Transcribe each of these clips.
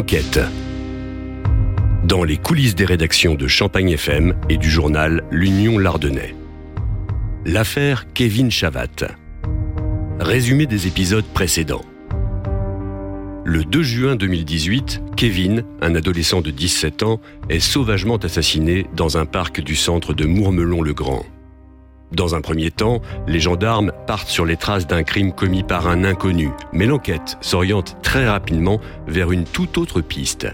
Enquête. Dans les coulisses des rédactions de Champagne FM et du journal L'Union Lardonnais. L'affaire Kevin Chavat. Résumé des épisodes précédents. Le 2 juin 2018, Kevin, un adolescent de 17 ans, est sauvagement assassiné dans un parc du centre de Mourmelon-le-Grand. Dans un premier temps, les gendarmes partent sur les traces d'un crime commis par un inconnu, mais l'enquête s'oriente très rapidement vers une toute autre piste.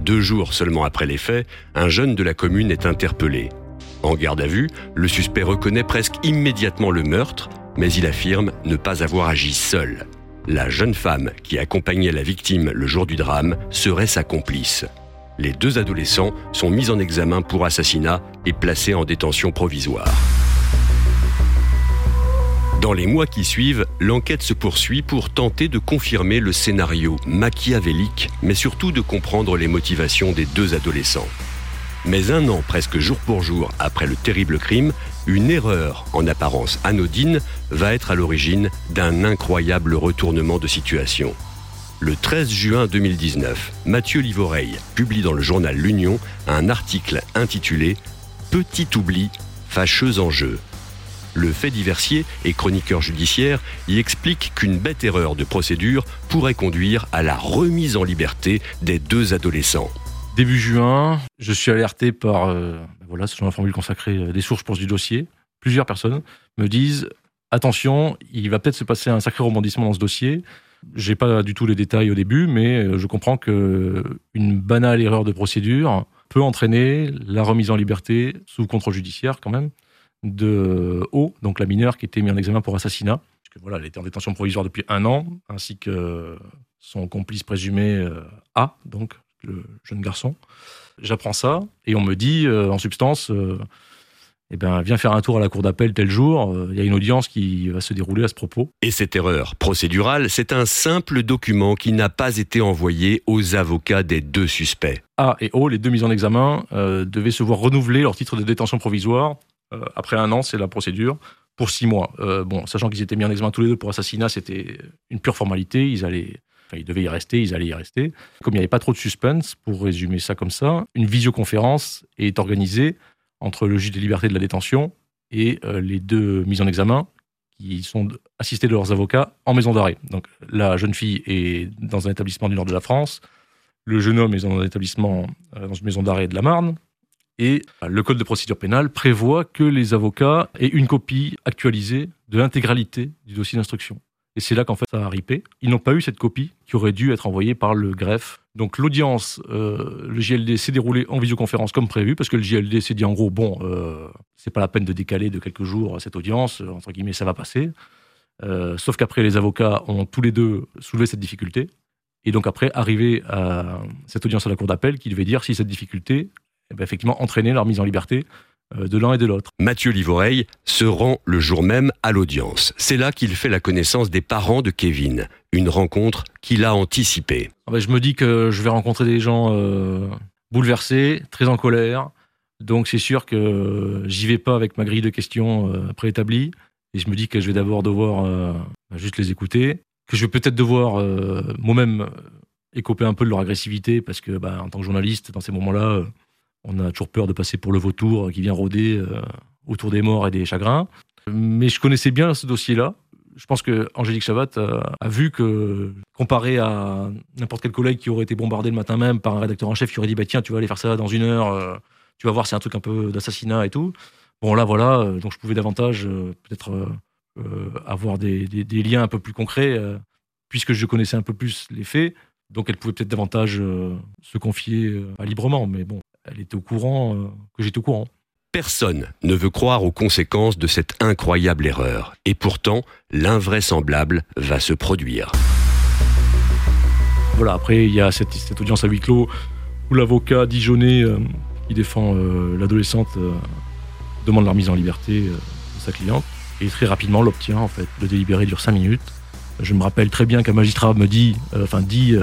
Deux jours seulement après les faits, un jeune de la commune est interpellé. En garde à vue, le suspect reconnaît presque immédiatement le meurtre, mais il affirme ne pas avoir agi seul. La jeune femme qui accompagnait la victime le jour du drame serait sa complice. Les deux adolescents sont mis en examen pour assassinat et placés en détention provisoire. Dans les mois qui suivent, l'enquête se poursuit pour tenter de confirmer le scénario machiavélique, mais surtout de comprendre les motivations des deux adolescents. Mais un an presque jour pour jour après le terrible crime, une erreur en apparence anodine va être à l'origine d'un incroyable retournement de situation. Le 13 juin 2019, Mathieu Livoreille publie dans le journal L'Union un article intitulé Petit oubli, fâcheux enjeu le fait diversier et chroniqueur judiciaire y explique qu'une bête erreur de procédure pourrait conduire à la remise en liberté des deux adolescents. Début juin, je suis alerté par, euh, ben voilà, c'est une formule consacrée euh, des sources pour du dossier. Plusieurs personnes me disent attention, il va peut-être se passer un sacré rebondissement dans ce dossier. J'ai pas du tout les détails au début, mais euh, je comprends que une banale erreur de procédure peut entraîner la remise en liberté sous contrôle judiciaire quand même de O, donc la mineure qui était mise en examen pour assassinat. Puisque, voilà, elle était en détention provisoire depuis un an, ainsi que son complice présumé euh, A, donc le jeune garçon. J'apprends ça et on me dit euh, en substance euh, eh ben, viens faire un tour à la cour d'appel tel jour, il y a une audience qui va se dérouler à ce propos. Et cette erreur procédurale, c'est un simple document qui n'a pas été envoyé aux avocats des deux suspects. A et O, les deux mises en examen, devaient se voir renouveler leur titre de détention provisoire euh, après un an, c'est la procédure pour six mois. Euh, bon, sachant qu'ils étaient mis en examen tous les deux pour assassinat, c'était une pure formalité. Ils allaient, ils devaient y rester, ils allaient y rester. Comme il n'y avait pas trop de suspense, pour résumer ça comme ça, une visioconférence est organisée entre le juge des libertés de la détention et euh, les deux mises en examen qui sont assistés de leurs avocats en maison d'arrêt. Donc la jeune fille est dans un établissement du nord de la France, le jeune homme est dans un établissement dans une maison d'arrêt de la Marne, et le Code de procédure pénale prévoit que les avocats aient une copie actualisée de l'intégralité du dossier d'instruction. Et c'est là qu'en fait ça a ripé. Ils n'ont pas eu cette copie qui aurait dû être envoyée par le greffe. Donc l'audience, euh, le JLD s'est déroulé en visioconférence comme prévu, parce que le JLD s'est dit en gros, bon, euh, c'est pas la peine de décaler de quelques jours cette audience, entre guillemets, ça va passer. Euh, sauf qu'après, les avocats ont tous les deux soulevé cette difficulté. Et donc après, arrivé à cette audience à la cour d'appel, qui devait dire si cette difficulté eh ben, effectivement entraîner leur mise en liberté euh, de l'un et de l'autre. Mathieu Livoreille se rend le jour même à l'audience. C'est là qu'il fait la connaissance des parents de Kevin, une rencontre qu'il a anticipée. Ah ben, je me dis que je vais rencontrer des gens euh, bouleversés, très en colère. Donc c'est sûr que j'y vais pas avec ma grille de questions euh, préétablie. Et je me dis que je vais d'abord devoir juste les écouter, que je vais peut-être devoir moi-même écoper un peu de leur agressivité, parce que bah, en tant que journaliste, dans ces moments-là, on a toujours peur de passer pour le vautour qui vient rôder euh, autour des morts et des chagrins. Mais je connaissais bien ce dossier-là. Je pense que Angélique Chavat a, vu que, comparé à n'importe quel collègue qui aurait été bombardé le matin même par un rédacteur en chef qui aurait dit bah, Tiens, tu vas aller faire ça dans une heure, euh, tu vas voir, c'est un truc un peu d'assassinat et tout. Bon, là, voilà, euh, donc je pouvais davantage peut-être avoir des, liens un peu plus concrets, puisque je connaissais un peu plus les faits. Donc elle pouvait peut-être davantage se confier librement. Mais bon, elle était au courant euh, que j'étais au courant. Personne ne veut croire aux conséquences de cette incroyable erreur. Et pourtant, l'invraisemblable va se produire. Voilà, après, il y a cette, audience à huis clos où l'avocat Dijonais euh, qui défend euh, l'adolescente demande la remise en liberté de sa cliente. Et très rapidement, l'obtient, en fait. Le délibéré dure 5 minutes. Je me rappelle très bien qu'un magistrat me dit, enfin dit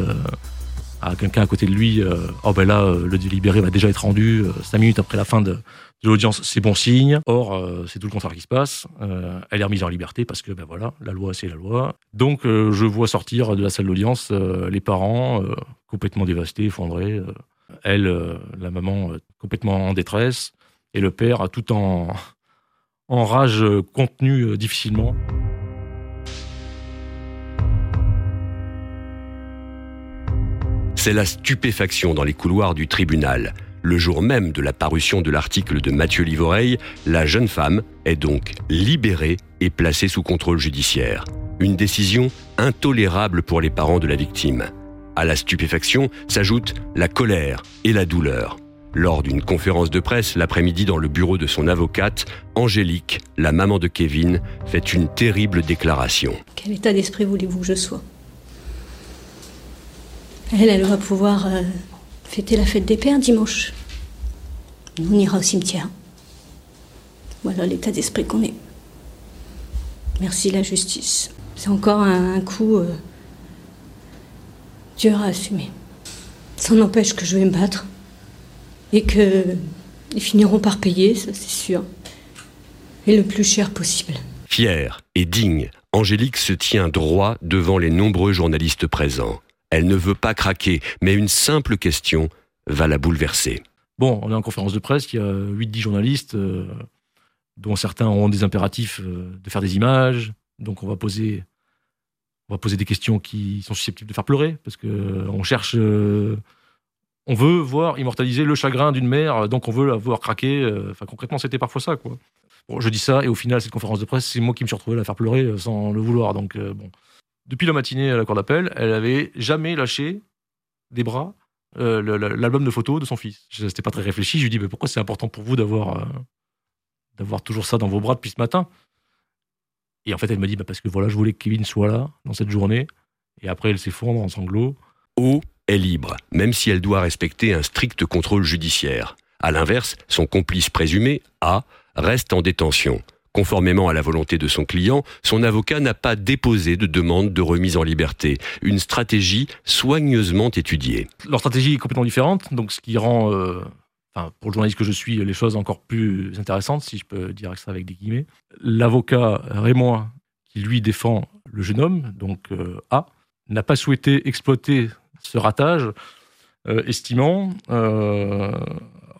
quelqu'un à côté de lui, oh ben là, le délibéré va déjà être rendu cinq minutes après la fin de, l'audience, c'est bon signe. Or, euh, c'est tout le contraire qui se passe. Euh, elle est remise en liberté parce que, ben voilà, la loi, c'est la loi. Donc, euh, je vois sortir de la salle d'audience les parents complètement dévastés, effondrés. elle, la maman, complètement en détresse. Et le père, tout en, en rage contenue difficilement. C'est la stupéfaction dans les couloirs du tribunal. Le jour même de la parution de l'article de Mathieu Livoreille, la jeune femme est donc libérée et placée sous contrôle judiciaire. Une décision intolérable pour les parents de la victime. À la stupéfaction s'ajoute la colère et la douleur. Lors d'une conférence de presse l'après-midi dans le bureau de son avocate, Angélique, la maman de Kevin, fait une terrible déclaration. Quel état d'esprit voulez-vous que je sois? Elle, elle va pouvoir euh, fêter la fête des pères dimanche. On ira au cimetière. Voilà l'état d'esprit qu'on est. Merci la justice. C'est encore un, coup euh, dur à assumer. Ça n'empêche que je vais me battre et que ils finiront par payer, ça c'est sûr, et le plus cher possible. Fière et digne, Angélique se tient droit devant les nombreux journalistes présents. Elle ne veut pas craquer, mais une simple question va la bouleverser. Bon, on est en conférence de presse, il y a 8-10 journalistes, euh, dont certains ont des impératifs euh, de faire des images, donc on va poser, on va poser des questions qui sont susceptibles de faire pleurer, parce que euh, on cherche, on veut voir immortaliser le chagrin d'une mère, donc on veut la voir craquer. Enfin, concrètement, c'était parfois ça, quoi. Bon, je dis ça, et au final, cette conférence de presse, c'est moi qui me suis retrouvé à la faire pleurer sans le vouloir, donc bon depuis la matinée à la cour d'appel, elle avait jamais lâché des bras euh, l'album de photos de son fils. C'était pas très réfléchi. Je lui dis mais pourquoi c'est important pour vous d'avoir euh, d'avoir toujours ça dans vos bras depuis ce matin? Et en fait, elle me dit bah, parce que voilà, je voulais que Kevin soit là dans cette journée. Et après, elle s'effondre en sanglots. O est libre, même si elle doit respecter un strict contrôle judiciaire. À l'inverse, son complice présumé, A, reste en détention. Conformément à la volonté de son client, son avocat n'a pas déposé de demande de remise en liberté. Une stratégie soigneusement étudiée. Leur stratégie est complètement différente, donc ce qui rend, euh, pour le journaliste que je suis, les choses encore plus intéressantes, si je peux dire ça avec des guillemets. L'avocat Raymond, qui lui défend le jeune homme, donc euh, A, n'a pas souhaité exploiter ce ratage, euh, estimant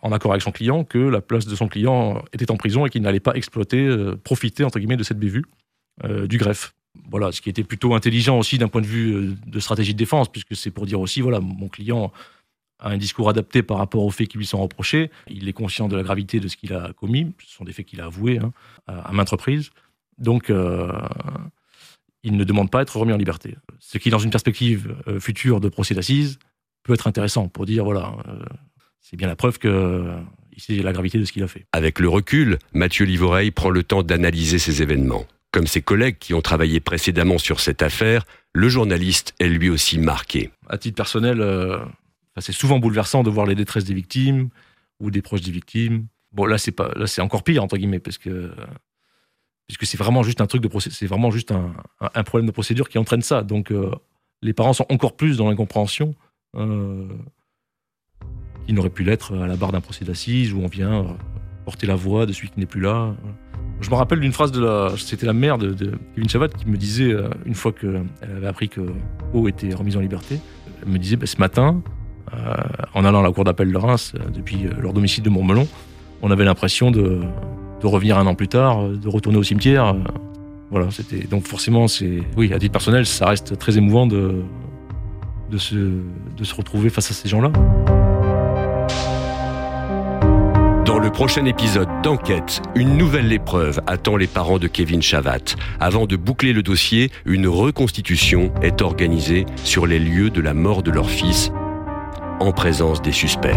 en accord avec son client que la place de son client était en prison et qu'il n'allait pas exploiter, euh, profiter entre guillemets de cette bévue euh, du greffe. Voilà, ce qui était plutôt intelligent aussi d'un point de vue euh, de stratégie de défense, puisque c'est pour dire aussi, voilà, mon client a un discours adapté par rapport aux faits qui lui sont reprochés. Il est conscient de la gravité de ce qu'il a commis. Ce sont des faits qu'il a avoués hein, à, maintes reprises. Donc, il ne demande pas à être remis en liberté. Ce qui, dans une perspective future de procès d'assises, peut être intéressant pour dire, voilà, c'est bien la preuve que c'est la gravité de ce qu'il a fait. Avec le recul, Mathieu Livoreille prend le temps d'analyser ces événements. Comme ses collègues qui ont travaillé précédemment sur cette affaire, le journaliste est lui aussi marqué. À titre personnel, euh, c'est souvent bouleversant de voir les détresses des victimes ou des proches des victimes. Bon, là, c'est pas, là, c'est encore pire entre guillemets parce que puisque c'est vraiment juste un truc de c'est vraiment juste un, problème de procédure qui entraîne ça. Donc, euh, les parents sont encore plus dans l'incompréhension. Il n'aurait pu l'être à la barre d'un procès d'assises où on vient euh, porter la voix de celui qui n'est plus là. Je me rappelle d'une phrase de la, c'était la mère de, Kevin Chavat qui me disait euh, une fois qu'elle avait appris que O était remise en liberté, elle me disait bah, ce matin, euh, en allant à la cour d'appel de Reims depuis leur domicile de Montmelon, on avait l'impression de, revenir un an plus tard, de retourner au cimetière. Voilà, c'était donc forcément c'est oui à titre personnel ça reste très émouvant de de se de se retrouver face à ces gens-là. Le prochain épisode d'Enquête, une nouvelle épreuve attend les parents de Kevin Chavat. Avant de boucler le dossier, une reconstitution est organisée sur les lieux de la mort de leur fils en présence des suspects.